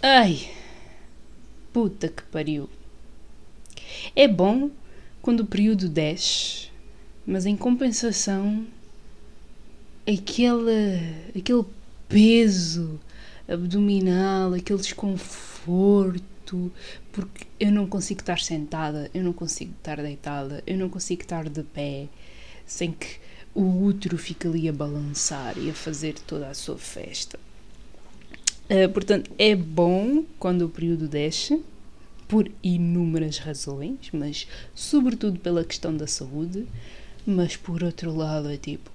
Ai, puta que pariu. É bom quando o período desce, mas em compensação, aquele, aquele peso abdominal, aquele desconforto, porque eu não consigo estar sentada, eu não consigo estar deitada, eu não consigo estar de pé sem que o útero fique ali a balançar e a fazer toda a sua festa. Uh, portanto, é bom quando o período desce, por inúmeras razões, mas sobretudo pela questão da saúde. Mas por outro lado, é tipo.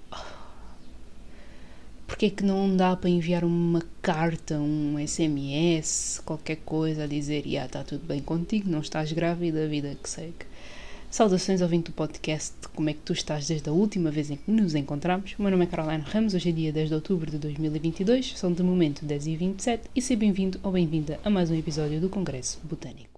Porque é que não dá para enviar uma carta, um SMS, qualquer coisa a dizer: Ya, está tudo bem contigo, não estás grávida, a vida que segue. Saudações ouvindo o podcast Como é que tu estás desde a última vez em que nos encontramos. O meu nome é Caroline Ramos, hoje é dia 10 de outubro de 2022, são de momento 10 e 27 e seja bem-vindo ou bem-vinda a mais um episódio do Congresso Botânico.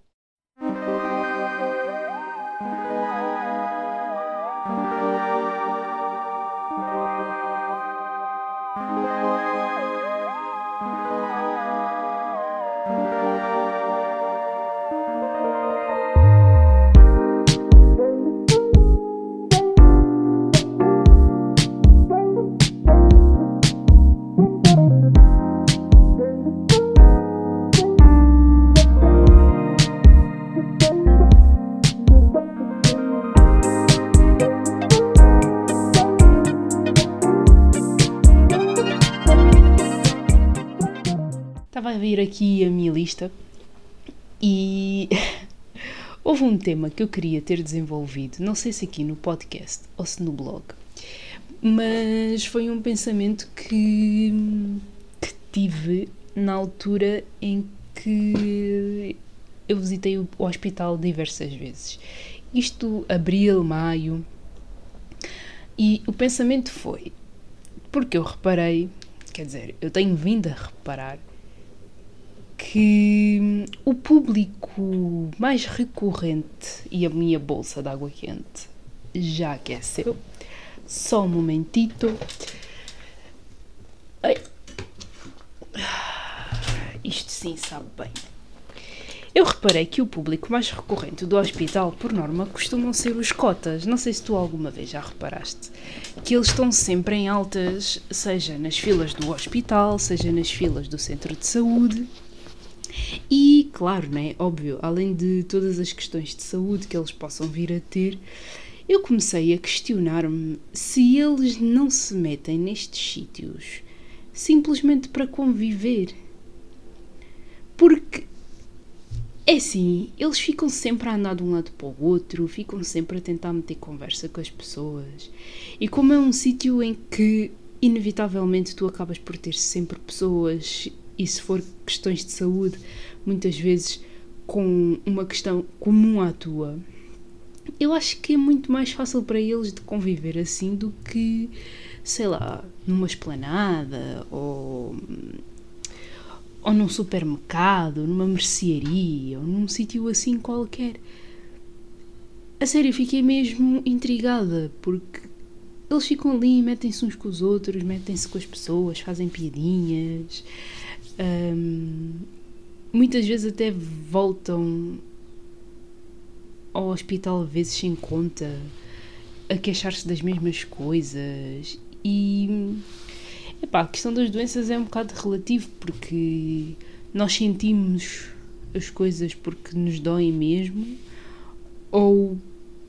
Vir aqui a minha lista e houve um tema que eu queria ter desenvolvido, não sei se aqui no podcast ou se no blog, mas foi um pensamento que, que tive na altura em que eu visitei o hospital diversas vezes. Isto abril, maio, e o pensamento foi porque eu reparei, quer dizer, eu tenho vindo a reparar que o público mais recorrente e a minha bolsa de água quente já aqueceu. Só um momentito. Ai. Isto sim sabe bem. Eu reparei que o público mais recorrente do hospital, por norma, costumam ser os cotas. Não sei se tu alguma vez já reparaste. Que eles estão sempre em altas, seja nas filas do hospital, seja nas filas do centro de saúde. E, claro, né, óbvio, além de todas as questões de saúde que eles possam vir a ter, eu comecei a questionar-me se eles não se metem nestes sítios simplesmente para conviver. Porque é assim, eles ficam sempre a andar de um lado para o outro, ficam sempre a tentar meter conversa com as pessoas. E como é um sítio em que inevitavelmente tu acabas por ter sempre pessoas e se for questões de saúde, muitas vezes com uma questão comum à tua, eu acho que é muito mais fácil para eles de conviver assim do que, sei lá, numa esplanada ou, ou num supermercado, numa mercearia ou num sítio assim qualquer. A sério, fiquei mesmo intrigada porque eles ficam ali, metem-se uns com os outros, metem-se com as pessoas, fazem piadinhas. Um, muitas vezes até voltam ao hospital vezes sem conta a queixar-se das mesmas coisas. E epá, a questão das doenças é um bocado relativo porque nós sentimos as coisas porque nos doem mesmo ou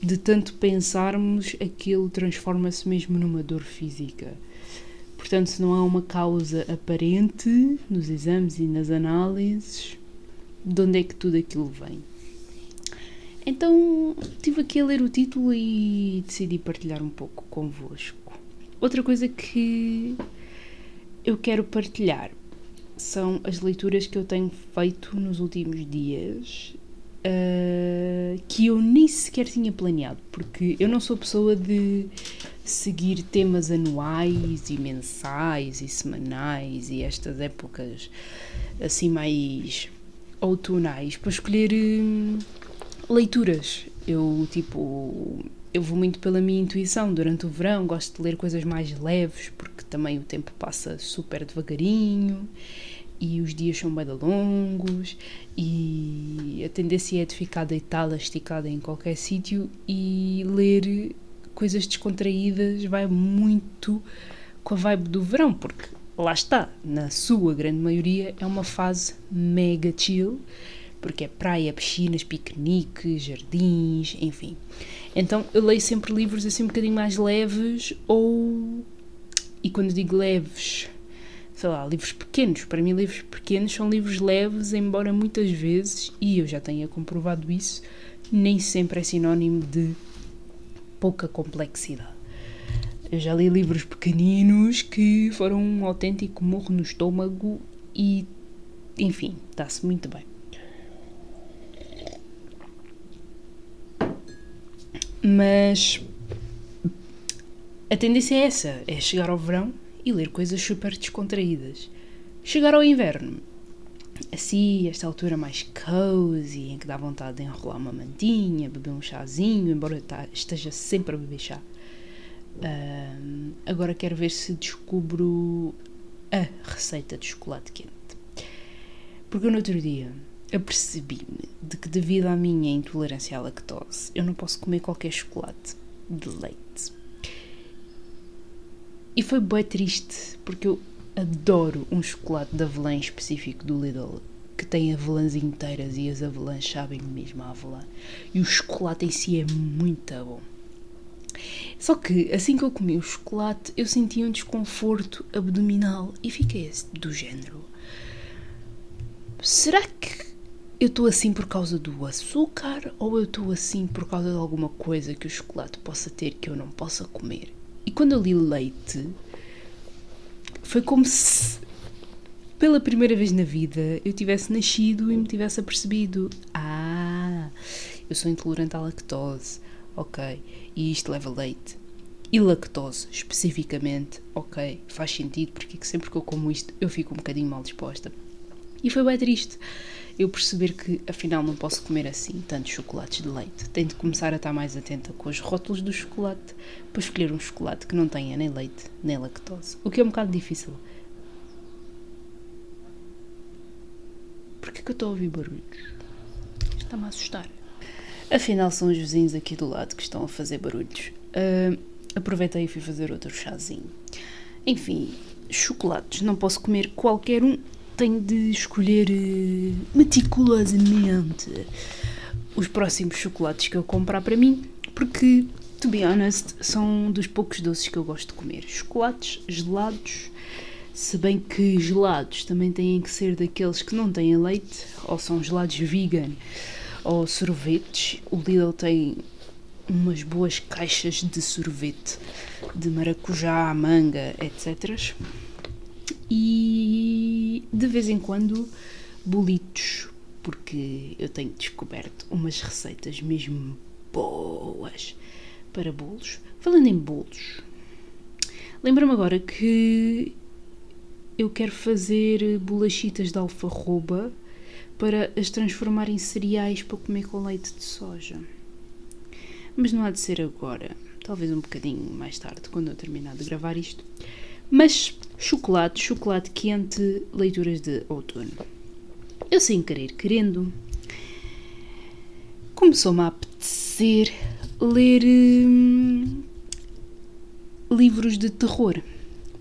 de tanto pensarmos aquilo transforma-se mesmo numa dor física Portanto, se não há uma causa aparente nos exames e nas análises, de onde é que tudo aquilo vem? Então, estive aqui a ler o título e decidi partilhar um pouco convosco. Outra coisa que eu quero partilhar são as leituras que eu tenho feito nos últimos dias uh, que eu nem sequer tinha planeado, porque eu não sou pessoa de seguir temas anuais e mensais e semanais e estas épocas assim mais outonais para escolher hum, leituras. Eu tipo eu vou muito pela minha intuição durante o verão, gosto de ler coisas mais leves porque também o tempo passa super devagarinho e os dias são bem longos e a tendência é de ficar deitada, esticada em qualquer sítio e ler coisas descontraídas vai muito com a vibe do verão, porque lá está, na sua grande maioria é uma fase mega chill, porque é praia, piscinas, piqueniques, jardins, enfim. Então eu leio sempre livros assim um bocadinho mais leves ou. E quando digo leves, sei lá, livros pequenos. Para mim, livros pequenos são livros leves, embora muitas vezes, e eu já tenha comprovado isso, nem sempre é sinónimo de pouca complexidade. Eu já li livros pequeninos que foram um autêntico morro no estômago e, enfim, está-se muito bem. Mas a tendência é essa: é chegar ao verão e ler coisas super descontraídas. Chegar ao inverno, assim, esta altura mais cozy, em que dá vontade de enrolar uma mantinha, beber um chazinho, embora tá, esteja sempre a beber chá. Uh, agora quero ver se descubro a receita de chocolate quente. Porque no outro dia apercebi-me de que, devido à minha intolerância à lactose, eu não posso comer qualquer chocolate de leite. E foi bem triste, porque eu adoro um chocolate de avelã específico do Lidl, que tem avelãs inteiras e as avelãs sabem mesmo a avelã. E o chocolate em si é muito bom. Só que assim que eu comi o chocolate, eu senti um desconforto abdominal e fiquei do género. Será que eu estou assim por causa do açúcar ou eu estou assim por causa de alguma coisa que o chocolate possa ter que eu não possa comer? E quando eu li leite, foi como se pela primeira vez na vida eu tivesse nascido e me tivesse apercebido: ah, eu sou intolerante à lactose, ok, e isto leva leite. E lactose, especificamente, ok, faz sentido porque sempre que eu como isto eu fico um bocadinho mal disposta. E foi bem triste eu perceber que afinal não posso comer assim tantos chocolates de leite. Tenho de começar a estar mais atenta com os rótulos do chocolate para escolher um chocolate que não tenha nem leite nem lactose. O que é um bocado difícil. Porquê que eu estou a ouvir barulhos? Está-me a assustar. Afinal, são os vizinhos aqui do lado que estão a fazer barulhos. Uh, aproveitei e fui fazer outro chazinho. Enfim, chocolates. Não posso comer qualquer um tenho de escolher uh, meticulosamente os próximos chocolates que eu comprar para mim, porque, to be honest, são dos poucos doces que eu gosto de comer. Chocolates gelados, se bem que gelados também têm que ser daqueles que não têm leite, ou são gelados vegan, ou sorvetes. O Lidl tem umas boas caixas de sorvete de maracujá, manga, etc e de vez em quando bolitos, porque eu tenho descoberto umas receitas mesmo boas para bolos. Falando em bolos, lembro-me agora que eu quero fazer bolachitas de alfarroba para as transformar em cereais para comer com leite de soja. Mas não há de ser agora, talvez um bocadinho mais tarde, quando eu terminar de gravar isto. Mas chocolate, chocolate quente, leituras de outono. Eu, sem querer, querendo, começou-me a apetecer ler hum, livros de terror.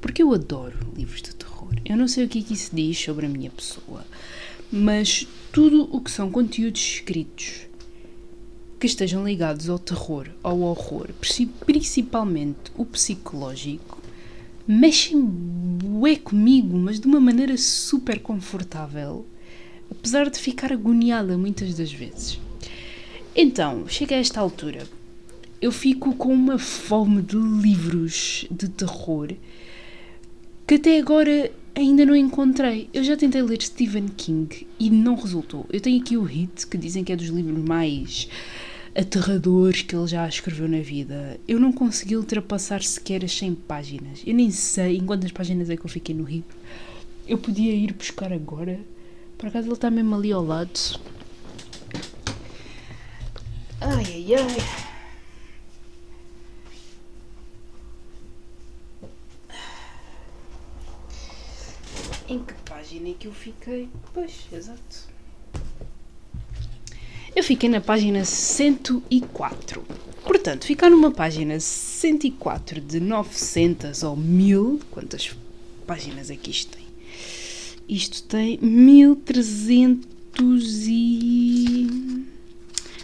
Porque eu adoro livros de terror. Eu não sei o que é que isso diz sobre a minha pessoa, mas tudo o que são conteúdos escritos que estejam ligados ao terror, ao horror, principalmente o psicológico, mexem bué comigo, mas de uma maneira super confortável, apesar de ficar agoniada muitas das vezes. Então, chega a esta altura, eu fico com uma fome de livros de terror que até agora ainda não encontrei. Eu já tentei ler Stephen King e não resultou. Eu tenho aqui o Hit, que dizem que é dos livros mais aterradores que ele já escreveu na vida. Eu não consegui ultrapassar sequer as 100 páginas. Eu nem sei em quantas páginas é que eu fiquei no livro. Eu podia ir buscar agora. Por acaso ele está mesmo ali ao lado. Ai ai ai. em que página é que eu fiquei? Pois, exato. Eu fiquei na página 104. Portanto, ficar numa página 104 de 900 ou 1000, quantas páginas é que isto tem? Isto tem 1300 e...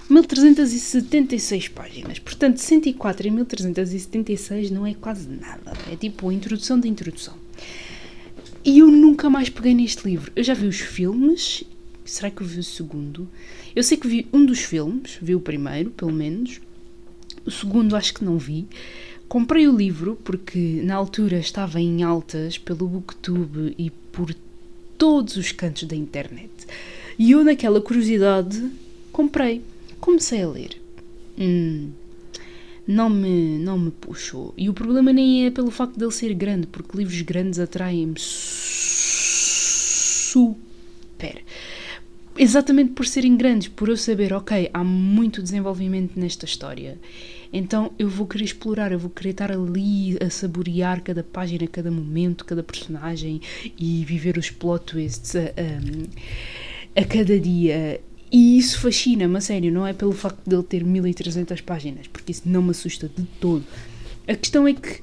1376 páginas. Portanto, 104 e 1376 não é quase nada. É tipo a introdução da introdução. E eu nunca mais peguei neste livro. Eu já vi os filmes. Será que eu vi o segundo? Eu sei que vi um dos filmes, vi o primeiro, pelo menos. O segundo acho que não vi. Comprei o livro porque na altura estava em altas pelo Booktube e por todos os cantos da internet. E eu, naquela curiosidade, comprei. Comecei a ler. Hum, não me, não me puxou. E o problema nem é pelo facto de ele ser grande, porque livros grandes atraem-me super. Exatamente por serem grandes, por eu saber, ok, há muito desenvolvimento nesta história. Então eu vou querer explorar, eu vou querer estar ali a saborear cada página, cada momento, cada personagem e viver os plot twists a, a, a cada dia. E isso fascina-me, a sério, não é pelo facto de ele ter 1300 páginas, porque isso não me assusta de todo. A questão é que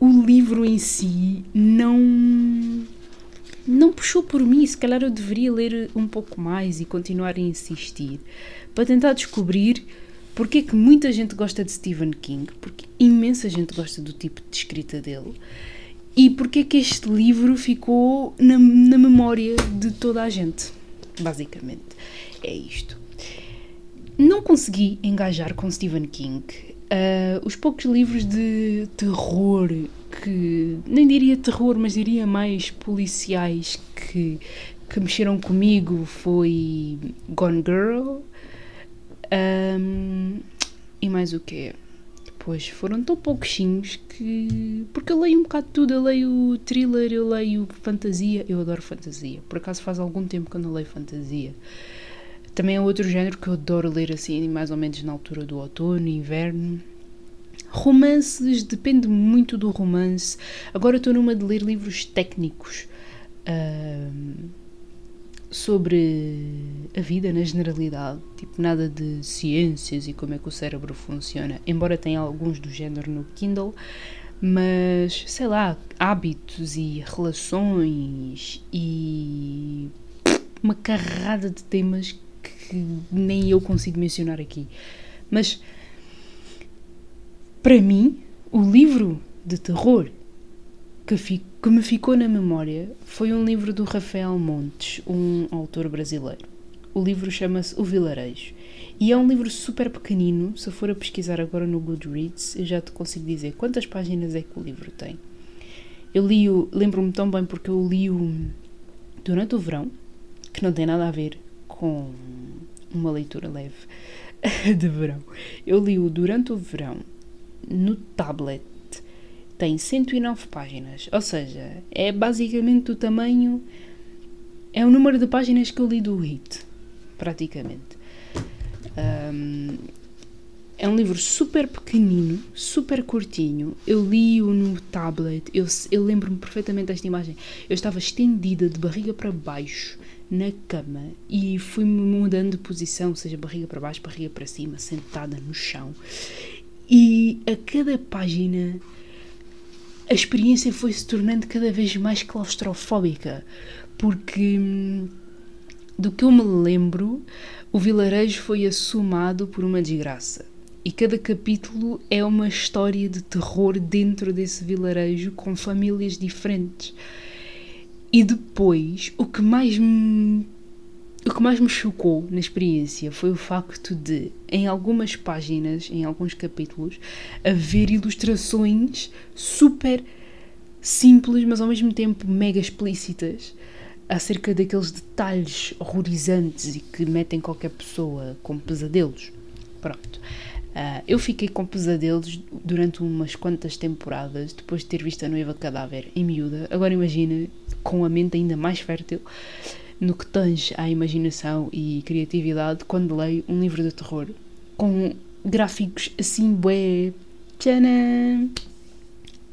o livro em si não não puxou por mim, se calhar eu deveria ler um pouco mais e continuar a insistir para tentar descobrir porque é que muita gente gosta de Stephen King, porque imensa gente gosta do tipo de escrita dele e porque é que este livro ficou na, na memória de toda a gente, basicamente. É isto. Não consegui engajar com Stephen King. Uh, os poucos livros de terror que nem diria terror, mas diria mais policiais que, que mexeram comigo foi Gone Girl um, e mais o que Pois foram tão pouquinhos que. Porque eu leio um bocado de tudo. Eu leio thriller, eu leio fantasia. Eu adoro fantasia. Por acaso faz algum tempo que eu não leio fantasia. Também é outro género que eu adoro ler assim, mais ou menos na altura do outono, inverno. Romances, depende muito do romance. Agora estou numa de ler livros técnicos uh, sobre a vida na generalidade, tipo nada de ciências e como é que o cérebro funciona, embora tenha alguns do género no Kindle, mas sei lá, hábitos e relações e uma carrada de temas que nem eu consigo mencionar aqui. Mas para mim, o livro de terror que, que me ficou na memória foi um livro do Rafael Montes, um autor brasileiro. O livro chama-se O Vilarejo. E é um livro super pequenino. Se for a pesquisar agora no Goodreads, eu já te consigo dizer quantas páginas é que o livro tem. Eu li-o, lembro-me tão bem porque eu li-o durante o verão, que não tem nada a ver com uma leitura leve de verão. Eu li-o durante o verão no tablet tem 109 páginas, ou seja, é basicamente o tamanho, é o número de páginas que eu li do Hit, praticamente. Um, é um livro super pequenino, super curtinho. Eu li-o no tablet, eu, eu lembro-me perfeitamente desta imagem. Eu estava estendida de barriga para baixo na cama e fui-me mudando de posição, seja barriga para baixo, barriga para cima, sentada no chão. E a cada página a experiência foi se tornando cada vez mais claustrofóbica, porque hum, do que eu me lembro, o vilarejo foi assomado por uma desgraça. E cada capítulo é uma história de terror dentro desse vilarejo com famílias diferentes. E depois, o que mais me o que mais me chocou na experiência foi o facto de, em algumas páginas, em alguns capítulos, haver ilustrações super simples, mas ao mesmo tempo mega explícitas, acerca daqueles detalhes horrorizantes e que metem qualquer pessoa com pesadelos. Pronto. Uh, eu fiquei com pesadelos durante umas quantas temporadas depois de ter visto a noiva cadáver em miúda. Agora imagina, com a mente ainda mais fértil no que tange à imaginação e criatividade quando leio um livro de terror com gráficos assim bué. Tcharam!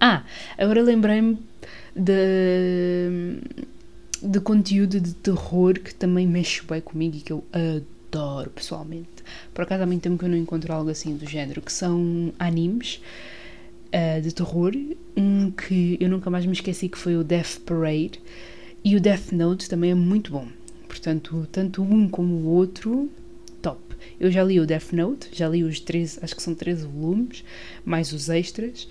Ah, agora lembrei-me de de conteúdo de terror que também mexe bem comigo e que eu adoro pessoalmente. Por acaso há muito tempo que eu não encontro algo assim do género, que são animes uh, de terror. Um que eu nunca mais me esqueci que foi o Death Parade e o Death Note também é muito bom. Portanto, tanto um como o outro, top. Eu já li o Death Note, já li os 13, acho que são 13 volumes, mais os extras.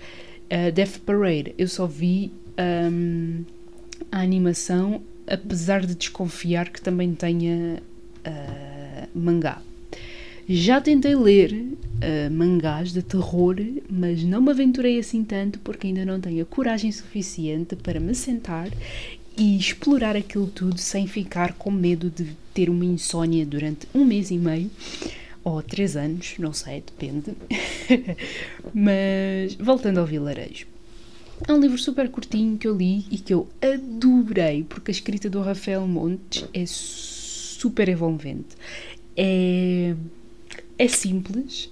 Uh, Death Parade, eu só vi um, a animação, apesar de desconfiar que também tenha uh, mangá. Já tentei ler uh, mangás de terror, mas não me aventurei assim tanto porque ainda não tenho a coragem suficiente para me sentar e explorar aquilo tudo sem ficar com medo de ter uma insónia durante um mês e meio ou três anos, não sei, depende. mas voltando ao vilarejo. É um livro super curtinho que eu li e que eu adorei, porque a escrita do Rafael Montes é super envolvente. É, é simples,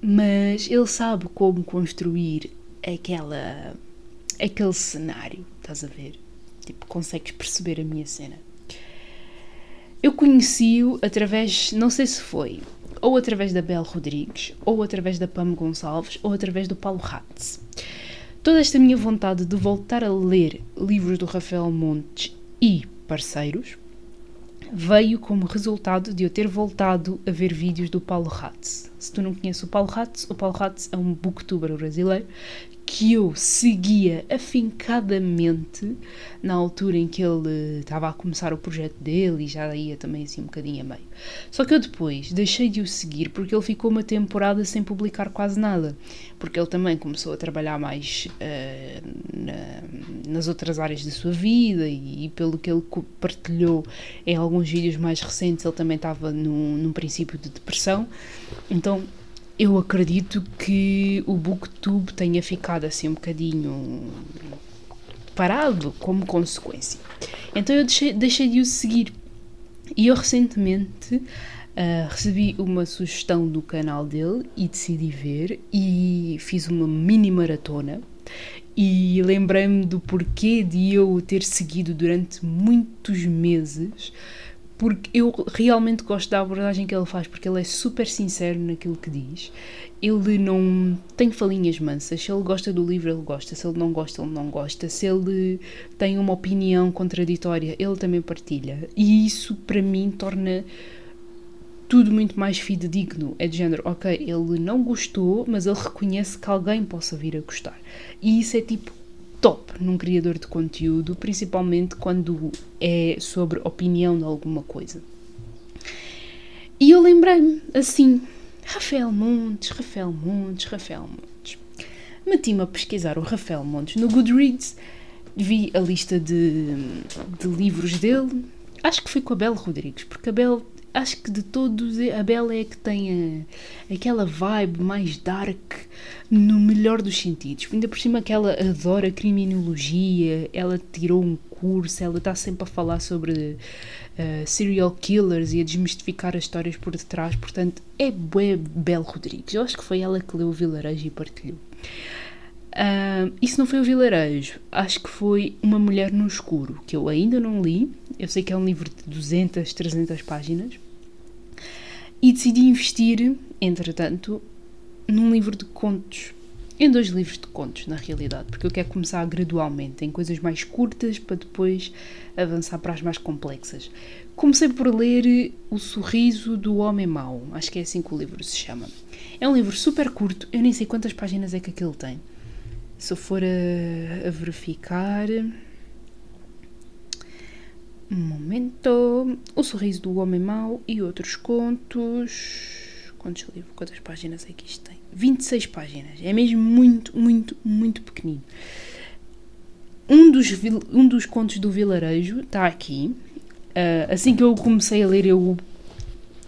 mas ele sabe como construir aquela, aquele cenário, estás a ver? Tipo, consegues perceber a minha cena. Eu conheci-o através, não sei se foi, ou através da Bel Rodrigues, ou através da Pam Gonçalves, ou através do Paulo Ratz. Toda esta minha vontade de voltar a ler livros do Rafael Montes e parceiros veio como resultado de eu ter voltado a ver vídeos do Paulo Ratz. Se tu não conheces o Paulo Ratz, o Paulo Ratz é um booktuber brasileiro que eu seguia afincadamente na altura em que ele estava a começar o projeto dele e já ia também assim um bocadinho a meio. Só que eu depois deixei de o seguir porque ele ficou uma temporada sem publicar quase nada, porque ele também começou a trabalhar mais uh, na, nas outras áreas da sua vida e, e, pelo que ele partilhou em alguns vídeos mais recentes, ele também estava num, num princípio de depressão. Então eu acredito que o Booktube tenha ficado assim um bocadinho parado como consequência. Então eu deixei, deixei de o seguir. E eu recentemente uh, recebi uma sugestão do canal dele e decidi ver e fiz uma mini maratona. E lembrei-me do porquê de eu o ter seguido durante muitos meses porque eu realmente gosto da abordagem que ele faz, porque ele é super sincero naquilo que diz. Ele não tem falinhas mansas. Se ele gosta do livro, ele gosta. Se ele não gosta, ele não gosta. Se ele tem uma opinião contraditória, ele também partilha. E isso, para mim, torna tudo muito mais fidedigno. É de género, ok, ele não gostou, mas ele reconhece que alguém possa vir a gostar. E isso é tipo top num criador de conteúdo, principalmente quando é sobre opinião de alguma coisa. E eu lembrei-me assim: Rafael Montes, Rafael Montes, Rafael Montes. Meti-me a pesquisar o Rafael Montes no Goodreads, vi a lista de, de livros dele. Acho que foi com a Bel Rodrigues, porque a Bel acho que de todos a Bela é que tem a, aquela vibe mais dark no melhor dos sentidos. Ainda por cima que ela adora criminologia, ela tirou um curso, ela está sempre a falar sobre uh, serial killers e a desmistificar as histórias por detrás, portanto é bué Bel Rodrigues. Eu acho que foi ela que leu o Vilarejo e partilhou. Uh, isso não foi o Vilarejo, acho que foi Uma Mulher no Escuro, que eu ainda não li. Eu sei que é um livro de 200, 300 páginas, e decidi investir, entretanto, num livro de contos. Em dois livros de contos, na realidade, porque eu quero começar gradualmente, em coisas mais curtas, para depois avançar para as mais complexas. Comecei por ler O Sorriso do Homem Mau, acho que é assim que o livro se chama. É um livro super curto, eu nem sei quantas páginas é que aquilo tem. Se eu for a, a verificar. Um momento. O Sorriso do Homem Mau e outros contos. Quantos livros? Quantas páginas é que isto tem? 26 páginas. É mesmo muito, muito, muito pequenino. Um dos, um dos contos do vilarejo está aqui. Uh, assim que eu comecei a ler, eu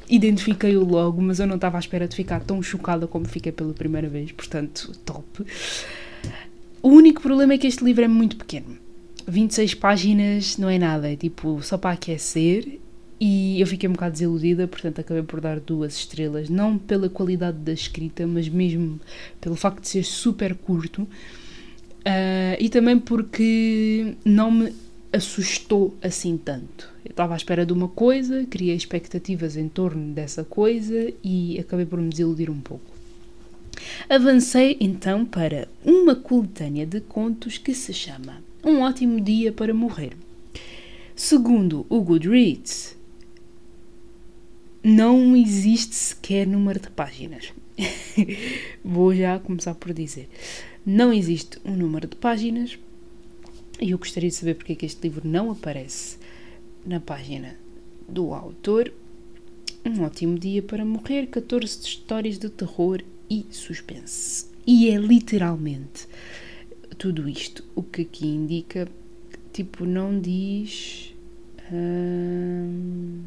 identifiquei-o logo, mas eu não estava à espera de ficar tão chocada como fiquei pela primeira vez. Portanto, top. O único problema é que este livro é muito pequeno. 26 páginas não é nada, é tipo só para aquecer e eu fiquei um bocado desiludida, portanto acabei por dar duas estrelas, não pela qualidade da escrita, mas mesmo pelo facto de ser super curto uh, e também porque não me assustou assim tanto. Eu estava à espera de uma coisa, criei expectativas em torno dessa coisa e acabei por me desiludir um pouco. Avancei então para uma coletânea de contos que se chama Um Ótimo Dia para Morrer. Segundo o Goodreads, não existe sequer número de páginas. Vou já começar por dizer. Não existe um número de páginas e eu gostaria de saber porque é que este livro não aparece na página do autor. Um ótimo dia para morrer, 14 histórias de terror e suspense. E é literalmente tudo isto. O que aqui indica, tipo, não diz. Hum,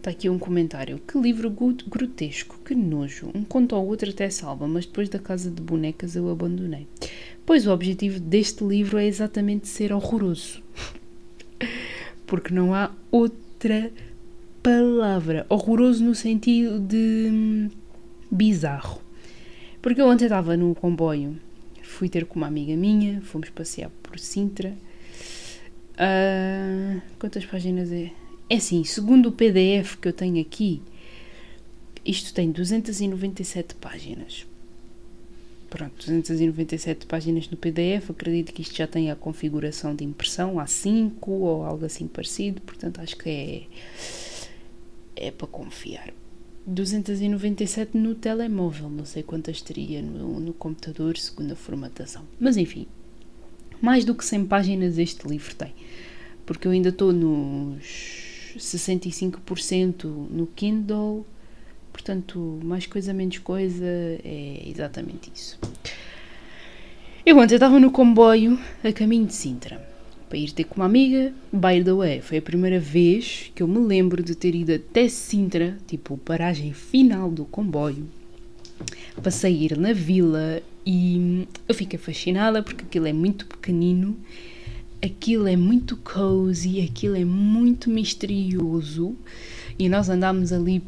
Está aqui um comentário. Que livro grotesco, que nojo. Um conto ou outro até salva, mas depois da casa de bonecas eu abandonei. Pois o objetivo deste livro é exatamente ser horroroso. Porque não há outra palavra. Horroroso no sentido de hum, bizarro. Porque eu ontem estava no comboio, fui ter com uma amiga minha, fomos passear por Sintra. Uh, quantas páginas é? É assim, segundo o PDF que eu tenho aqui, isto tem 297 páginas. Pronto, 297 páginas no PDF. Acredito que isto já tem a configuração de impressão A5 ou algo assim parecido, portanto acho que é, é para confiar. 297 no telemóvel, não sei quantas teria no, no computador, segundo a formatação. Mas enfim, mais do que 100 páginas este livro tem, porque eu ainda estou nos 65% no Kindle, portanto, mais coisa, menos coisa, é exatamente isso. Eu estava no comboio a caminho de Sintra para ir ter com uma amiga. By the way, foi a primeira vez que eu me lembro de ter ido até Sintra, tipo, paragem final do comboio, para sair na vila e eu fiquei fascinada porque aquilo é muito pequenino aquilo é muito cozy, aquilo é muito misterioso e nós andámos ali.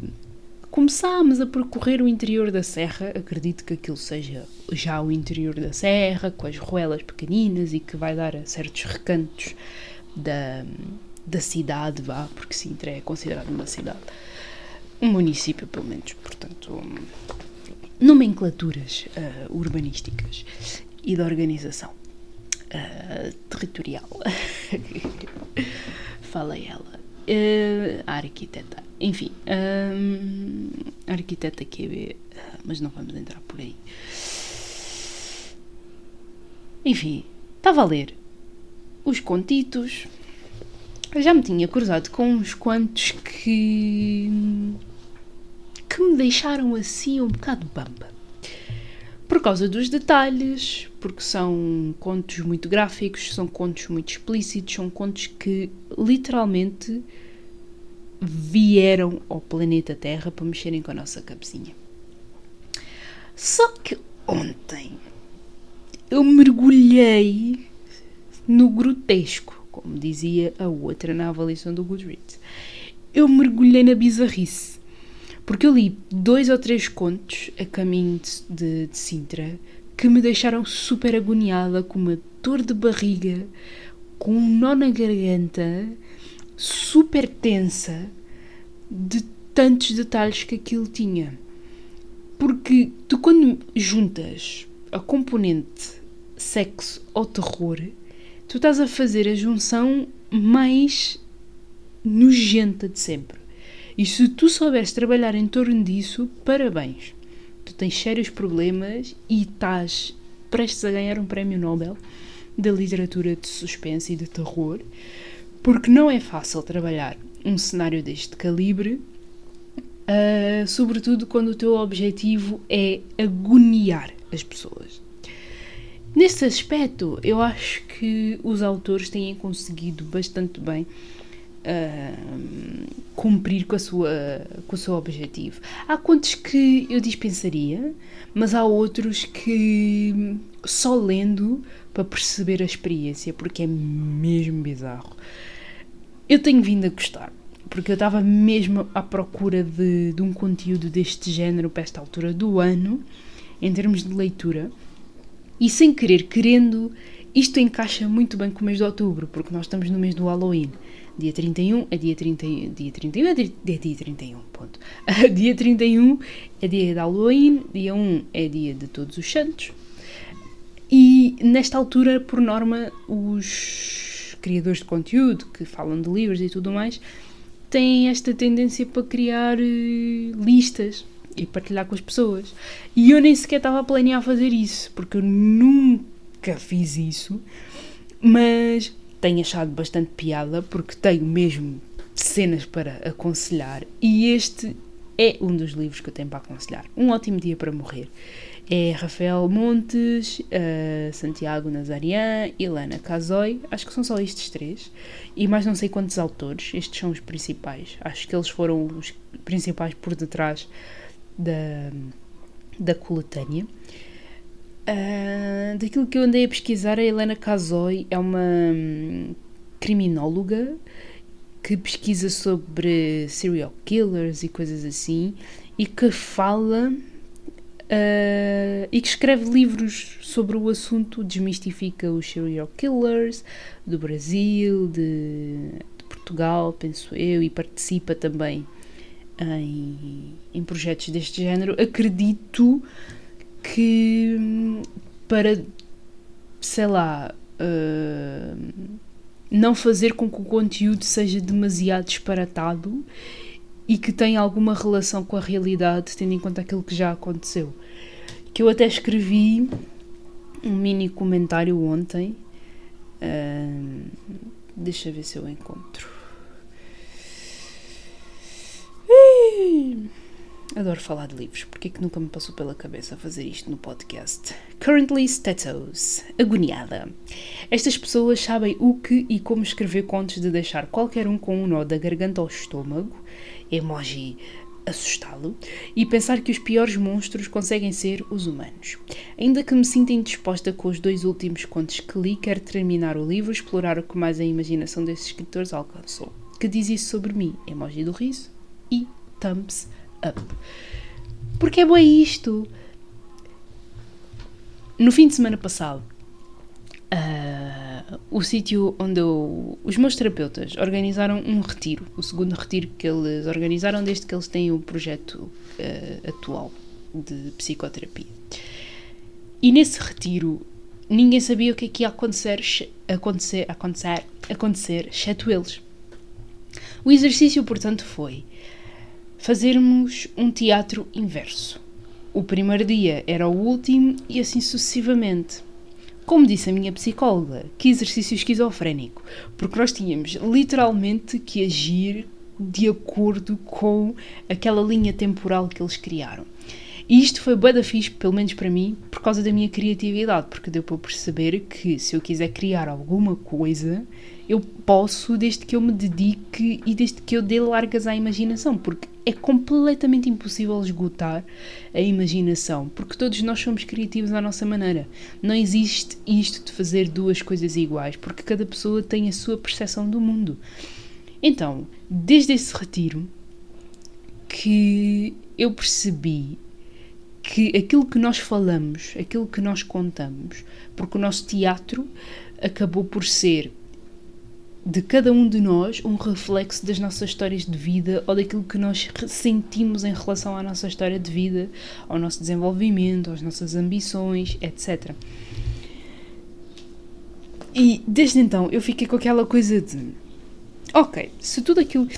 Começámos a percorrer o interior da serra, acredito que aquilo seja já o interior da serra, com as ruelas pequeninas e que vai dar a certos recantos da, da cidade, vá, porque Sintra é considerado uma cidade. Um município, pelo menos, portanto, nomenclaturas uh, urbanísticas e da organização uh, territorial. Fala ela. Uh, a. Enfim, um, a arquiteta QB, mas não vamos entrar por aí. Enfim, estava a ler os contitos. Já me tinha cruzado com uns quantos que. que me deixaram assim um bocado bamba por causa dos detalhes, porque são contos muito gráficos, são contos muito explícitos, são contos que literalmente vieram ao planeta Terra para mexerem com a nossa cabecinha. Só que ontem eu mergulhei no grotesco, como dizia a outra na avaliação do Goodreads. Eu mergulhei na bizarrice. Porque eu li dois ou três contos a caminho de, de Sintra que me deixaram super agoniada, com uma dor de barriga, com um nó na garganta, super tensa, de tantos detalhes que aquilo tinha. Porque tu, quando juntas a componente sexo ou terror, tu estás a fazer a junção mais nojenta de sempre. E se tu souberes trabalhar em torno disso, parabéns. Tu tens sérios problemas e estás prestes a ganhar um prémio Nobel da literatura de suspense e de terror, porque não é fácil trabalhar um cenário deste calibre, uh, sobretudo quando o teu objetivo é agoniar as pessoas. Nesse aspecto, eu acho que os autores têm conseguido bastante bem uh, cumprir com, a sua, com o seu objetivo. Há contos que eu dispensaria, mas há outros que só lendo para perceber a experiência, porque é mesmo bizarro. Eu tenho vindo a gostar, porque eu estava mesmo à procura de, de um conteúdo deste género para esta altura do ano, em termos de leitura. E sem querer, querendo, isto encaixa muito bem com o mês de outubro, porque nós estamos no mês do Halloween. Dia 31 é dia 30, dia 31 é dia, dia 31, ponto. dia 31 é dia de Halloween, dia 1 é dia de Todos os Santos. E nesta altura, por norma, os criadores de conteúdo que falam de livros e tudo mais têm esta tendência para criar uh, listas e partilhar com as pessoas. E eu nem sequer estava a planear fazer isso, porque eu nunca fiz isso, mas tenho achado bastante piada porque tenho mesmo cenas para aconselhar e este é um dos livros que eu tenho para aconselhar. Um ótimo dia para morrer. É Rafael Montes, uh, Santiago Nazarian, Helena Casoy, acho que são só estes três, e mais não sei quantos autores, estes são os principais. Acho que eles foram os principais por detrás da, da coletânea. Uh, daquilo que eu andei a pesquisar, a Helena Casoy é uma hum, criminóloga que pesquisa sobre serial killers e coisas assim e que fala uh, e que escreve livros sobre o assunto, desmistifica os serial killers do Brasil, de, de Portugal, penso eu, e participa também em, em projetos deste género. Acredito que para, sei lá, uh, não fazer com que o conteúdo seja demasiado disparatado e que tenha alguma relação com a realidade, tendo em conta aquilo que já aconteceu. Que eu até escrevi um mini comentário ontem. Uh, deixa ver se eu encontro. Adoro falar de livros, porque é que nunca me passou pela cabeça fazer isto no podcast? Currently Status, agoniada. Estas pessoas sabem o que e como escrever contos de deixar qualquer um com um nó da garganta ao estômago, emoji assustá-lo, e pensar que os piores monstros conseguem ser os humanos. Ainda que me sinta indisposta com os dois últimos contos que li, quero terminar o livro, explorar o que mais a imaginação desses escritores alcançou. Que diz isso sobre mim? Emoji do riso e thumbs up. Porque é bom isto. No fim de semana passado, uh, o sítio onde eu, os meus terapeutas organizaram um retiro, o segundo retiro que eles organizaram desde que eles têm o projeto uh, atual de psicoterapia. E nesse retiro ninguém sabia o que é que ia acontecer, acontecer, acontecer, acontecer, exceto eles. O exercício, portanto, foi fazermos um teatro inverso. O primeiro dia era o último e assim sucessivamente. Como disse a minha psicóloga, que exercício esquizofrénico, porque nós tínhamos literalmente que agir de acordo com aquela linha temporal que eles criaram. E isto foi bué da fixe, pelo menos para mim, por causa da minha criatividade, porque deu para perceber que se eu quiser criar alguma coisa, eu posso desde que eu me dedique e desde que eu dê largas à imaginação, porque é completamente impossível esgotar a imaginação, porque todos nós somos criativos à nossa maneira. Não existe isto de fazer duas coisas iguais, porque cada pessoa tem a sua percepção do mundo. Então, desde esse retiro que eu percebi que aquilo que nós falamos, aquilo que nós contamos, porque o nosso teatro acabou por ser de cada um de nós um reflexo das nossas histórias de vida ou daquilo que nós sentimos em relação à nossa história de vida, ao nosso desenvolvimento, às nossas ambições, etc. E desde então eu fiquei com aquela coisa de: ok, se tudo aquilo.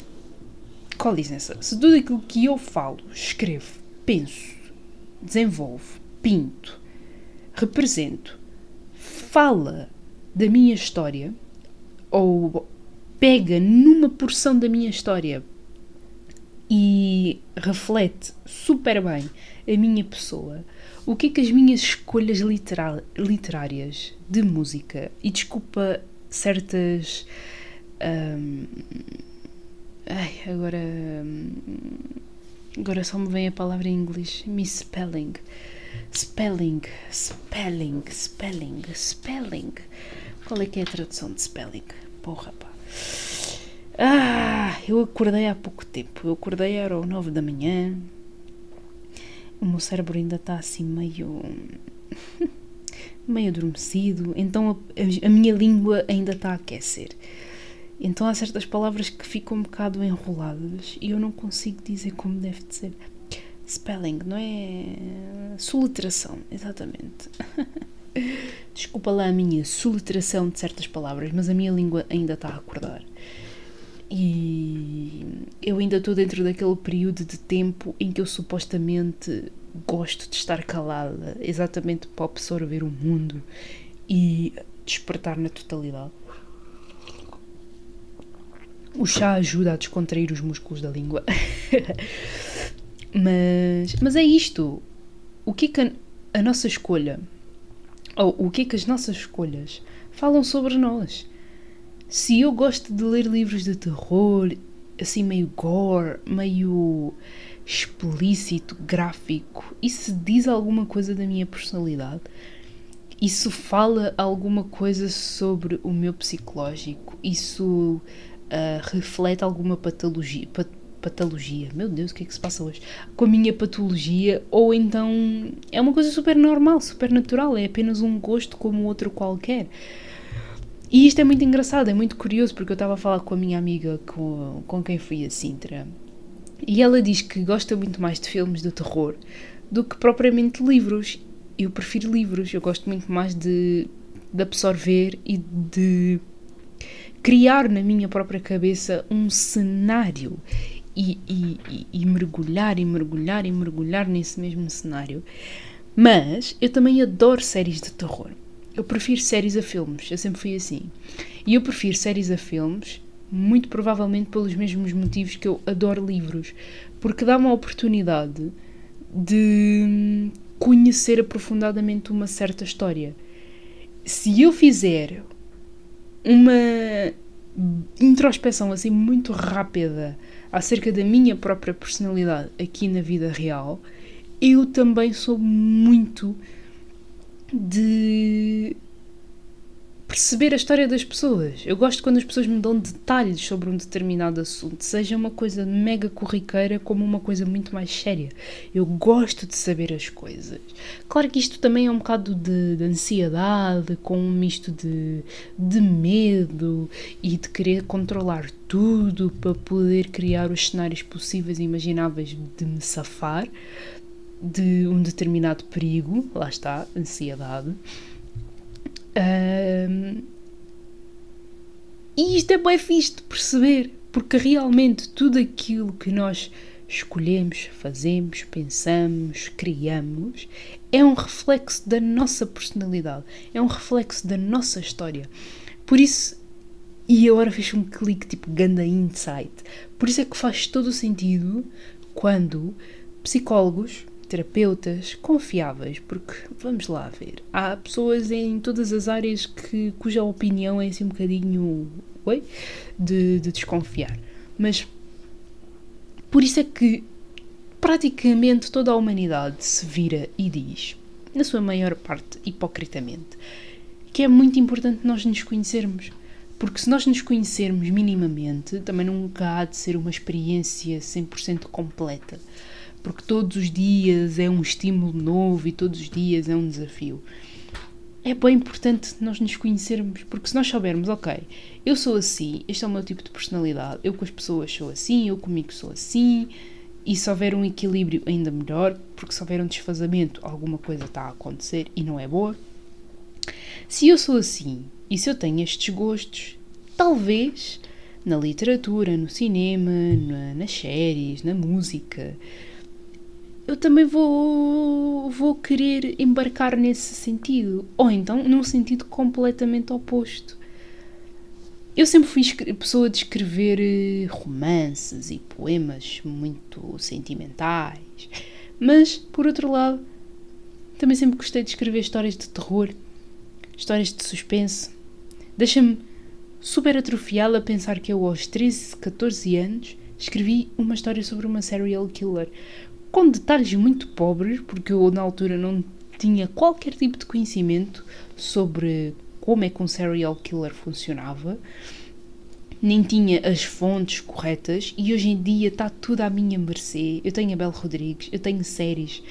Com licença, se tudo aquilo que eu falo, escrevo, penso, desenvolvo, pinto, represento, fala da minha história ou pega numa porção da minha história e reflete super bem a minha pessoa, o que é que as minhas escolhas literárias de música e desculpa certas. Um, ai, agora. Agora só me vem a palavra em inglês: misspelling. Spelling, spelling, spelling, spelling. Qual é que é a tradução de spelling? Porra, pá. Ah, eu acordei há pouco tempo. Eu acordei, era o 9 da manhã. O meu cérebro ainda está assim meio. meio adormecido, então a, a minha língua ainda está a aquecer. Então há certas palavras que ficam um bocado enroladas e eu não consigo dizer como deve de ser. Spelling, não é? Soletração, exatamente. Desculpa lá a minha soletração de certas palavras, mas a minha língua ainda está a acordar. E eu ainda estou dentro daquele período de tempo em que eu supostamente gosto de estar calada, exatamente para absorver o mundo e despertar na totalidade. O chá ajuda a descontrair os músculos da língua. mas, mas é isto. O que é que a, a nossa escolha, ou o que é que as nossas escolhas falam sobre nós? Se eu gosto de ler livros de terror, assim meio gore, meio explícito, gráfico, isso diz alguma coisa da minha personalidade? Isso fala alguma coisa sobre o meu psicológico? Isso uh, reflete alguma patologia, pat, patologia, meu Deus, o que é que se passa hoje? Com a minha patologia, ou então é uma coisa super normal, super natural, é apenas um gosto como outro qualquer. E isto é muito engraçado, é muito curioso, porque eu estava a falar com a minha amiga com, com quem fui a Sintra, e ela diz que gosta muito mais de filmes de terror do que propriamente livros. Eu prefiro livros, eu gosto muito mais de, de absorver e de criar na minha própria cabeça um cenário e, e, e, mergulhar e mergulhar e mergulhar nesse mesmo cenário. Mas eu também adoro séries de terror. Eu prefiro séries a filmes, eu sempre fui assim. E eu prefiro séries a filmes, muito provavelmente pelos mesmos motivos que eu adoro livros, porque dá uma oportunidade de conhecer aprofundadamente uma certa história. Se eu fizer uma introspeção assim muito rápida acerca da minha própria personalidade aqui na vida real, eu também sou muito de perceber a história das pessoas. Eu gosto quando as pessoas me dão detalhes sobre um determinado assunto, seja uma coisa mega corriqueira como uma coisa muito mais séria. Eu gosto de saber as coisas. Claro que isto também é um bocado de, de ansiedade, com um misto de, de medo e de querer controlar tudo para poder criar os cenários possíveis e imagináveis de me safar de um determinado perigo. Lá está, ansiedade e isto é bem fixe de perceber, porque realmente tudo aquilo que nós escolhemos, fazemos, pensamos, criamos, é um reflexo da nossa personalidade, é um reflexo da nossa história. Por isso, e agora fiz um clique tipo Ganda Insight, por isso é que faz todo o sentido quando psicólogos, terapeutas confiáveis, porque vamos lá ver, há pessoas em todas as áreas que, cuja opinião é assim um bocadinho oi, de, de desconfiar. Mas por isso é que praticamente toda a humanidade se vira e diz, na sua maior parte hipocritamente, que é muito importante nós nos conhecermos. Porque se nós nos conhecermos minimamente, também nunca há de ser uma experiência 100% completa porque todos os dias é um estímulo novo e todos os dias é um desafio. É bem importante nós nos conhecermos, porque se nós soubermos, ok, eu sou assim, este é o meu tipo de personalidade, eu com as pessoas sou assim, eu comigo sou assim, e se houver um equilíbrio, ainda melhor, porque se houver um desfazamento, alguma coisa está a acontecer e não é boa. Se eu sou assim e se eu tenho estes gostos, talvez na literatura, no cinema, na, nas séries, na música, eu também vou, vou querer embarcar nesse sentido. Ou então num sentido completamente oposto. Eu sempre fui pessoa de escrever eh, romances e poemas muito sentimentais, mas, por outro lado, também sempre gostei de escrever histórias de terror, histórias de suspense. Deixa-me super atrofiada a pensar que eu, aos 13, 14 anos, escrevi uma história sobre uma serial killer com detalhes muito pobres, porque eu na altura não tinha qualquer tipo de conhecimento sobre como é que um serial killer funcionava. nem tinha as fontes corretas e hoje em dia está tudo à minha mercê. Eu tenho a Bel Rodrigues, eu tenho séries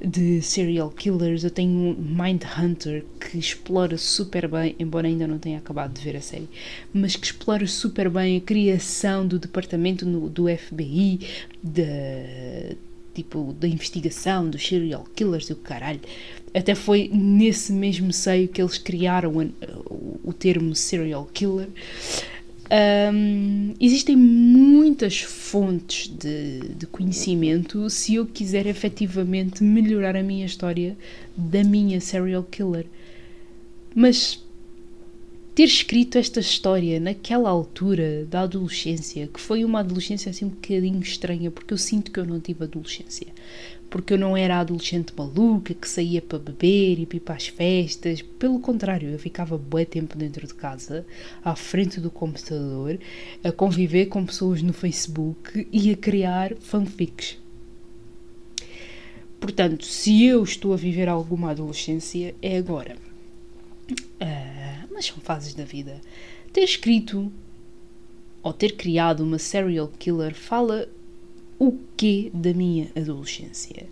de serial killers, eu tenho Mind Hunter que explora super bem, embora ainda não tenha acabado de ver a série, mas que explora super bem a criação do departamento no, do FBI, tipo da investigação dos serial killers e o caralho. Até foi nesse mesmo seio que eles criaram o, termo serial killer. Um, existem muitas fontes de, de, conhecimento se eu quiser efetivamente melhorar a minha história da minha serial killer. Mas ter escrito esta história naquela altura da adolescência, que foi uma adolescência assim um bocadinho estranha, porque eu sinto que eu não tive adolescência. Porque eu não era adolescente maluca que saía para beber e ir para as festas. Pelo contrário, eu ficava bué tempo dentro de casa, à frente do computador, a conviver com pessoas no Facebook e a criar fanfics. Portanto, se eu estou a viver alguma adolescência, é agora. Uh, mas são fases da vida. Ter escrito ou ter criado uma serial killer fala o quê da minha adolescência?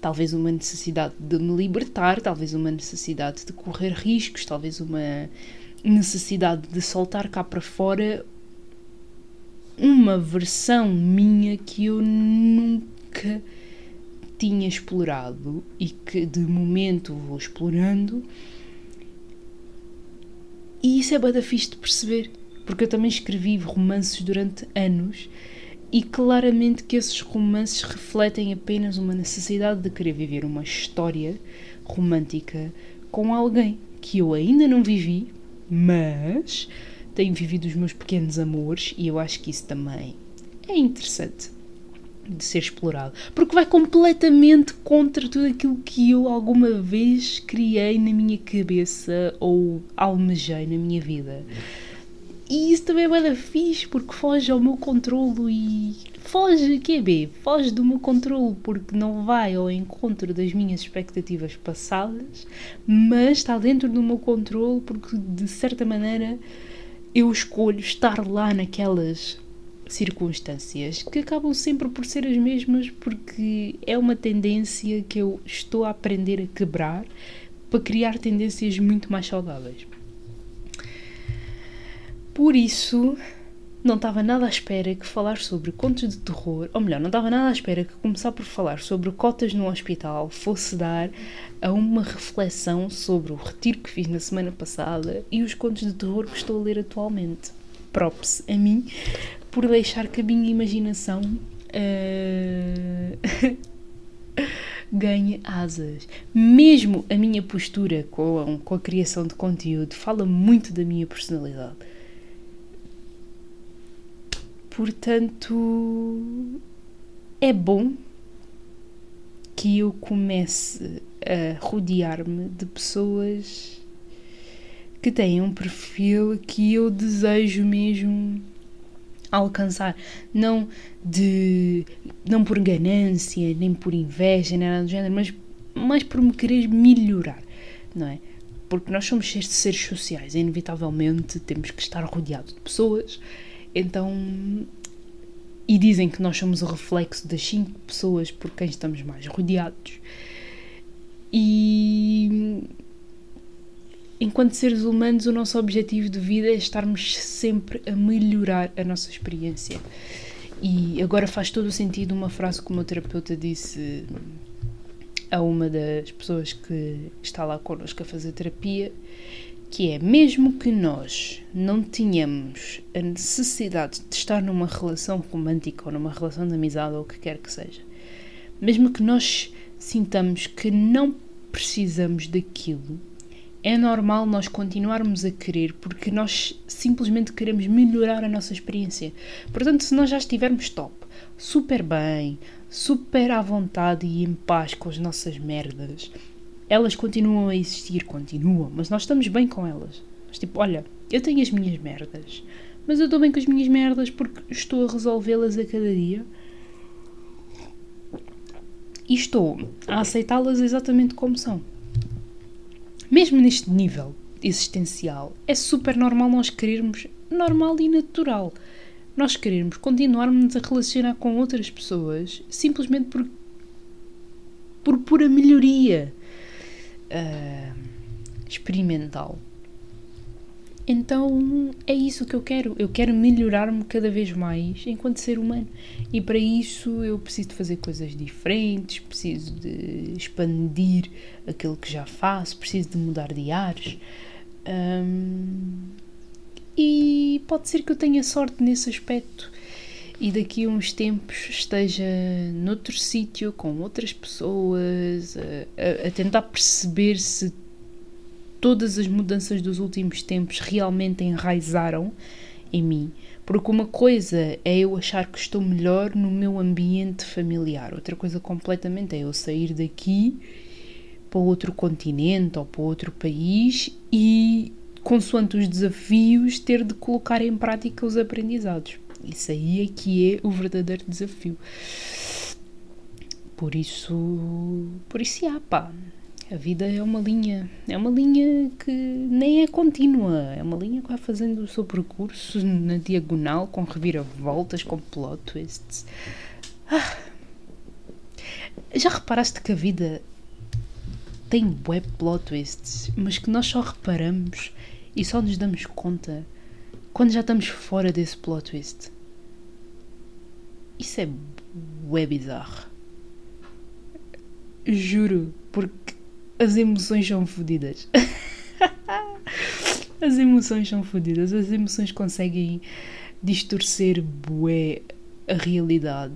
Talvez uma necessidade de me libertar, talvez uma necessidade de correr riscos, talvez uma necessidade de soltar cá para fora uma versão minha que eu nunca tinha explorado e que de momento vou explorando. E isso é bada fixe de perceber, porque eu também escrevi romances durante anos e claramente que esses romances refletem apenas uma necessidade de querer viver uma história romântica com alguém que eu ainda não vivi, mas tenho vivido os meus pequenos amores e eu acho que isso também é interessante de ser explorado, porque vai completamente contra tudo aquilo que eu alguma vez criei na minha cabeça ou almejei na minha vida. E isso também é fixe, porque foge ao meu controlo e. Foge, que é? Foge do meu controlo, porque não vai ao encontro das minhas expectativas passadas, mas está dentro do meu controlo, porque de certa maneira eu escolho estar lá naquelas circunstâncias que acabam sempre por ser as mesmas, porque é uma tendência que eu estou a aprender a quebrar para criar tendências muito mais saudáveis. Por isso, não estava nada à espera que falar sobre contos de terror, ou melhor, não estava nada à espera que começar por falar sobre cotas no hospital fosse dar a uma reflexão sobre o retiro que fiz na semana passada e os contos de terror que estou a ler atualmente. Props a mim por deixar que a minha imaginação uh... ganhe asas. Mesmo a minha postura com com a criação de conteúdo fala muito da minha personalidade Portanto, é bom que eu comece a rodear-me de pessoas que têm um perfil que eu desejo mesmo alcançar, não de não por ganância, nem por inveja, nem nada do género, mas mais por me querer melhorar, não é? Porque nós somos seres sociais, inevitavelmente temos que estar rodeado de pessoas então. E dizem que nós somos o reflexo das cinco pessoas por quem estamos mais rodeados. E. Enquanto seres humanos, o nosso objetivo de vida é estarmos sempre a melhorar a nossa experiência. E agora faz todo o sentido uma frase que o meu terapeuta disse a uma das pessoas que está lá connosco a fazer terapia, que é mesmo que nós não tenhamos a necessidade de estar numa relação romântica ou numa relação de amizade ou o que quer que seja, mesmo que nós sintamos que não precisamos daquilo, é normal nós continuarmos a querer porque nós simplesmente queremos melhorar a nossa experiência. Portanto, se nós já estivermos top, super bem, super à vontade e em paz com as nossas merdas, elas continuam a existir, continuam, mas nós estamos bem com elas. Mas tipo, olha, eu tenho as minhas merdas, mas eu estou bem com as minhas merdas porque estou a resolvê-las a cada dia e estou a aceitá-las exatamente como são. Mesmo neste nível existencial, é super normal nós querermos normal e natural. Nós queremos continuarmos a relacionar com outras pessoas simplesmente por, por pura melhoria uh, experimental. Então é isso que eu quero. Eu quero melhorar-me cada vez mais enquanto ser humano. E para isso eu preciso de fazer coisas diferentes, preciso de expandir aquilo que já faço, preciso de mudar de ares. Um, e pode ser que eu tenha sorte nesse aspecto e daqui a uns tempos esteja noutro sítio com outras pessoas a, a, a tentar perceber se todas as mudanças dos últimos tempos realmente enraizaram em mim. Porque uma coisa é eu achar que estou melhor no meu ambiente familiar, outra coisa completamente é eu sair daqui para outro continente ou para outro país e, consoante os desafios, ter de colocar em prática os aprendizados. Isso aí é que é o verdadeiro desafio. Por isso, por isso, há, pá, a vida é uma linha, é uma linha que nem é contínua, é uma linha que vai fazendo o seu percurso na diagonal, com reviravoltas, com plot twists. Ah. Já reparaste que a vida tem web plot twists, mas que nós só reparamos e só nos damos conta quando já estamos fora desse plot twist? Isso é web bizarro. Juro, porque as emoções são fodidas. as emoções são fodidas. As emoções conseguem distorcer bué a realidade.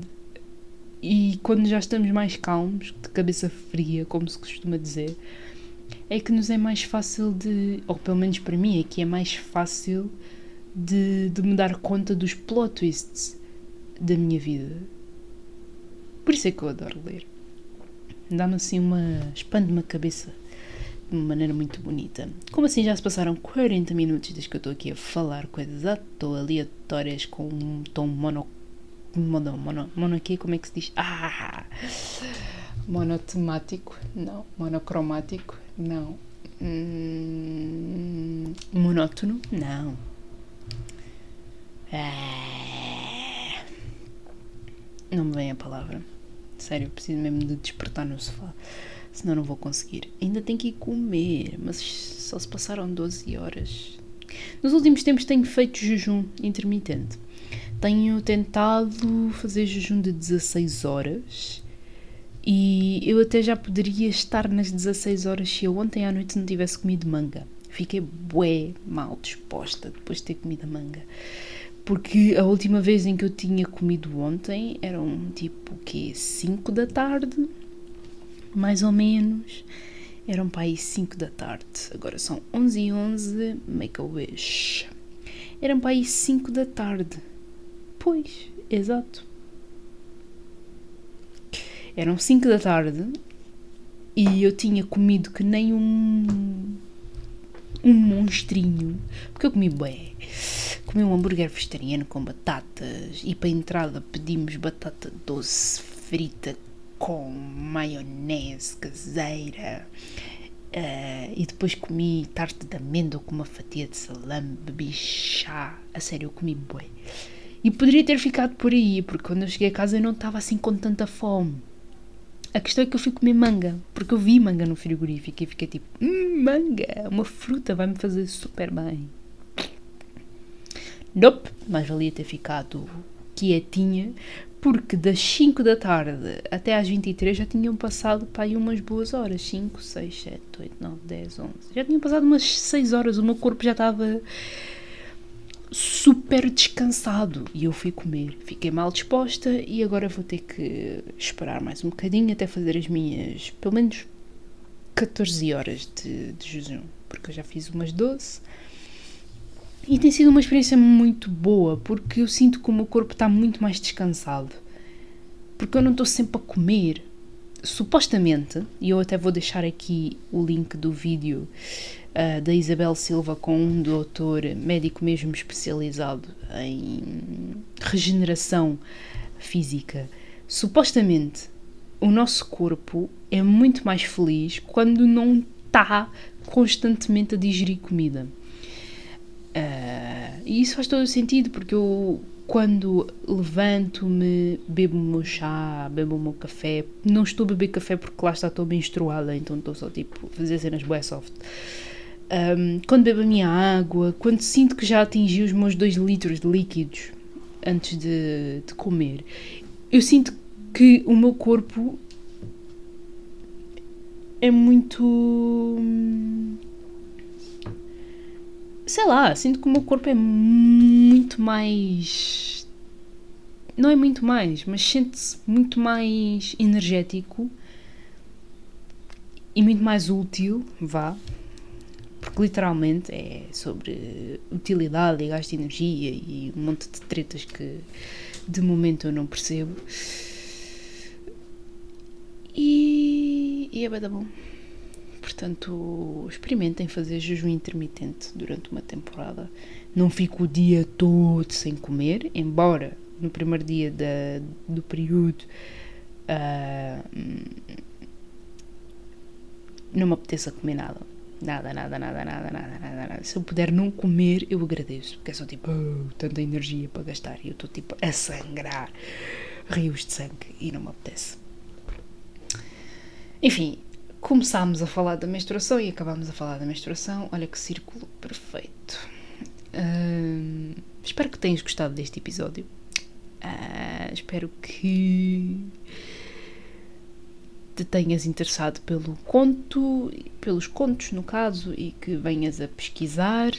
E quando já estamos mais calmos, de cabeça fria, como se costuma dizer, é que nos é mais fácil de, ou pelo menos para mim, é que é mais fácil de, de me dar conta dos plot twists da minha vida. Por isso é que eu adoro ler dá-me assim uma. expande-me a cabeça de uma maneira muito bonita. Como assim já se passaram 40 minutos desde que eu estou aqui a falar coisas à toa, aleatórias, com um tom mono. mono. mono. mono aqui, como é que se diz? Ah! Monotemático? Não. Monocromático? Não. Hum, monótono? Não. Ah, não me vem a palavra. Sério, preciso mesmo de despertar no sofá. Senão não vou conseguir. Ainda tenho que ir comer, mas só se passaram 12 horas. Nos últimos tempos tenho feito jejum intermitente. Tenho tentado fazer jejum de 16 horas. E eu até já poderia estar nas 16 horas se eu ontem à noite não tivesse comido manga. Fiquei bué mal disposta depois de ter comido a manga. Porque a última vez em que eu tinha comido ontem eram tipo o quê? 5 da tarde, mais ou menos. Eram para aí 5 da tarde. Agora são 11 e 11, make a wish. Eram para aí 5 da tarde. Pois, exato. Eram 5 da tarde e eu tinha comido que nem um. um monstrinho. Porque eu comi bem comi um hambúrguer vegetariano com batatas e para a entrada pedimos batata doce frita com maionese caseira. Uh, e depois comi tarte de amêndoa com uma fatia de salame, bebi chá. A sério, eu comi boi. E poderia ter ficado por aí, porque quando eu cheguei a casa eu não estava assim com tanta fome. A questão é que eu fui comer manga, porque eu vi manga no frigorífico e fiquei tipo, hum, manga, uma fruta vai me fazer super bem. Nope, mas valia ter ficado quietinha, porque das 5 da tarde até às 23 já tinham passado para aí umas boas horas. 5, 6, 7, 8, 9, 10, 11 já tinham passado umas 6 horas, o meu corpo já estava super descansado e eu fui comer. Fiquei mal disposta e agora vou ter que esperar mais um bocadinho até fazer as minhas, pelo menos 14 horas de, de jejum, porque eu já fiz umas 12 e tem sido uma experiência muito boa, porque eu sinto que o meu corpo está muito mais descansado. Porque eu não estou sempre a comer. Supostamente, e eu até vou deixar aqui o link do vídeo uh, da Isabel Silva com um doutor médico mesmo especializado em regeneração física. Supostamente, o nosso corpo é muito mais feliz quando não está constantemente a digerir comida. E isso faz todo o sentido, porque eu, quando levanto-me, bebo o meu chá, bebo o meu café, não estou a beber café porque lá está, estou menstruada, então estou só tipo a fazer cenas bué soft. Um, quando bebo a minha água, quando sinto que já atingi os meus 2 litros de líquidos antes de, de comer, eu sinto que o meu corpo é muito. Sei lá, sinto que o meu corpo é muito mais. Não é muito mais, mas sente-se muito mais energético e muito mais útil, vá, porque literalmente é sobre utilidade e gasto de energia e um monte de tretas que de momento eu não percebo. E, e é bem bom. Portanto, experimentem fazer jejum intermitente durante uma temporada. Não fico o dia todo sem comer, embora no primeiro dia da, do período uh, não me apeteça comer nada Nada, nada, nada, nada, nada, nada, nada. Se eu puder não comer, eu agradeço. Porque é só tipo, oh, tanta energia para gastar. E eu estou tipo a sangrar rios de sangue e não me apetece. Enfim, começámos a falar da menstruação e acabámos a falar da menstruação. Olha que círculo perfeito. Uh, espero que tenhas gostado deste episódio. Uh, espero que te tenhas interessado pelo conto, pelos contos no caso, e que venhas a pesquisar.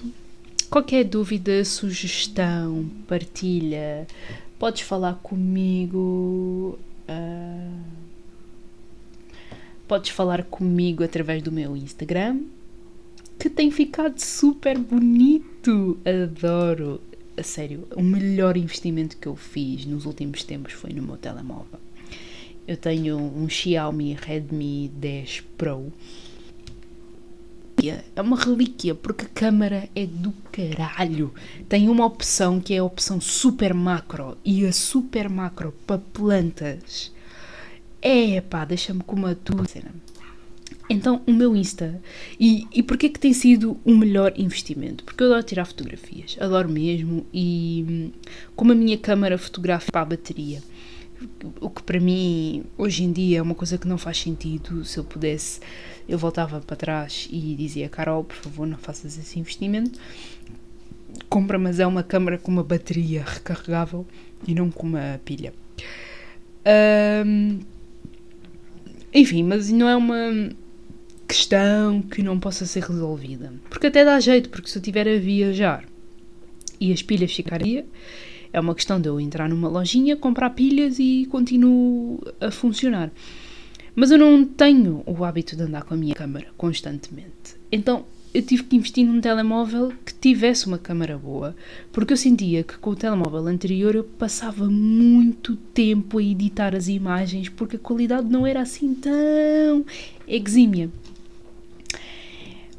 Qualquer dúvida, sugestão, partilha, podes falar comigo. Uh, podes falar comigo através do meu Instagram, que tem ficado super bonito. Adoro. A sério, o melhor investimento que eu fiz nos últimos tempos foi no meu telemóvel. Eu tenho um Xiaomi Redmi 10 Pro. É uma relíquia porque a câmera é do caralho. Tem uma opção que é a opção super macro e a super macro para plantas. É pá, deixa-me com uma tua cena. Então, o meu Insta. E, e porquê que tem sido o melhor investimento? Porque eu adoro tirar fotografias, adoro mesmo. E como a minha câmera fotografa para a bateria, o que para mim hoje em dia é uma coisa que não faz sentido. Se eu pudesse, eu voltava para trás e dizia: Carol, por favor, não faças esse investimento. Compra, mas é uma câmera com uma bateria recarregável e não com uma pilha. Um, enfim, mas não é uma questão que não possa ser resolvida. Porque até dá jeito, porque se eu estiver a viajar e as pilhas ficarem é uma questão de eu entrar numa lojinha, comprar pilhas e continuo a funcionar. Mas eu não tenho o hábito de andar com a minha câmera constantemente. Então eu tive que investir num telemóvel que tivesse uma câmera boa, porque eu sentia que com o telemóvel anterior eu passava muito tempo a editar as imagens porque a qualidade não era assim tão exímia.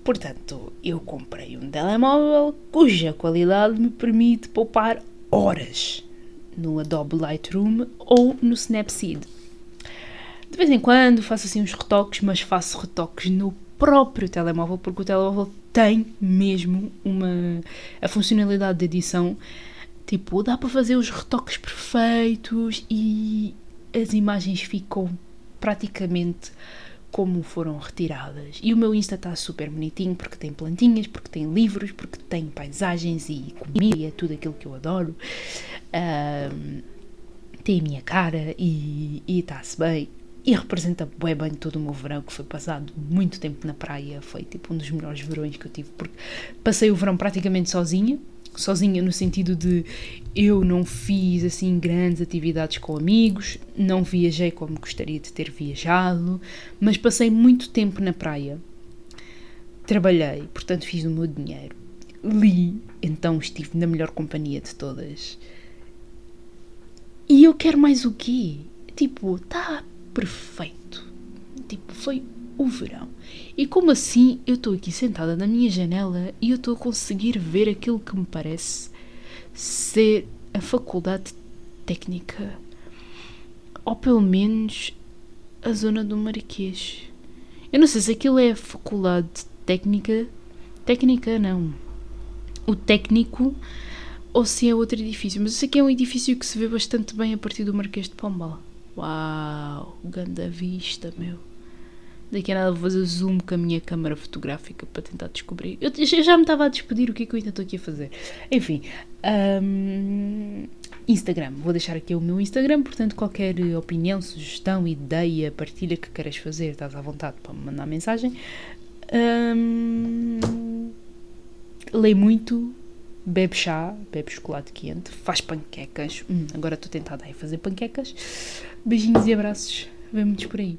Portanto, eu comprei um telemóvel cuja qualidade me permite poupar horas no Adobe Lightroom ou no Snapseed. De vez em quando faço assim uns retoques, mas faço retoques no próprio telemóvel, porque o telemóvel tem mesmo uma a funcionalidade de edição. Tipo, dá para fazer os retoques perfeitos e as imagens ficam praticamente como foram retiradas. E o meu Insta está super bonitinho porque tem plantinhas, porque tem livros, porque tem paisagens e comida, tudo aquilo que eu adoro. Um, tem a minha cara e está-se bem. E representa bem, bem todo o meu verão, que foi passado muito tempo na praia. Foi tipo um dos melhores verões que eu tive, porque passei o verão praticamente sozinha sozinha no sentido de eu não fiz assim grandes atividades com amigos, não viajei como gostaria de ter viajado, mas passei muito tempo na praia. Trabalhei, portanto fiz o meu dinheiro. Li, então estive na melhor companhia de todas. E eu quero mais o quê? Tipo, tá perfeito. Tipo, foi o verão. E como assim eu estou aqui sentada na minha janela e eu estou a conseguir ver aquilo que me parece ser a faculdade técnica? Ou pelo menos a zona do Mariquês. Eu não sei se aquilo é a faculdade técnica. Técnica não. O técnico ou se é outro edifício. Mas eu sei que é um edifício que se vê bastante bem a partir do Marquês de Pombal. Uau, grande vista, meu. Daqui a nada vou fazer zoom com a minha câmara fotográfica para tentar descobrir. Eu já me estava a despedir, o que é que eu ainda estou aqui a fazer? Enfim, um, Instagram. Vou deixar aqui o meu Instagram, portanto, qualquer opinião, sugestão, ideia, partilha que queiras fazer, estás à vontade para me mandar mensagem. Um, lê muito, bebe chá, bebe chocolate quente, faz panquecas. Hum, agora estou tentada a fazer panquecas. Beijinhos e abraços. Vemo-nos por aí.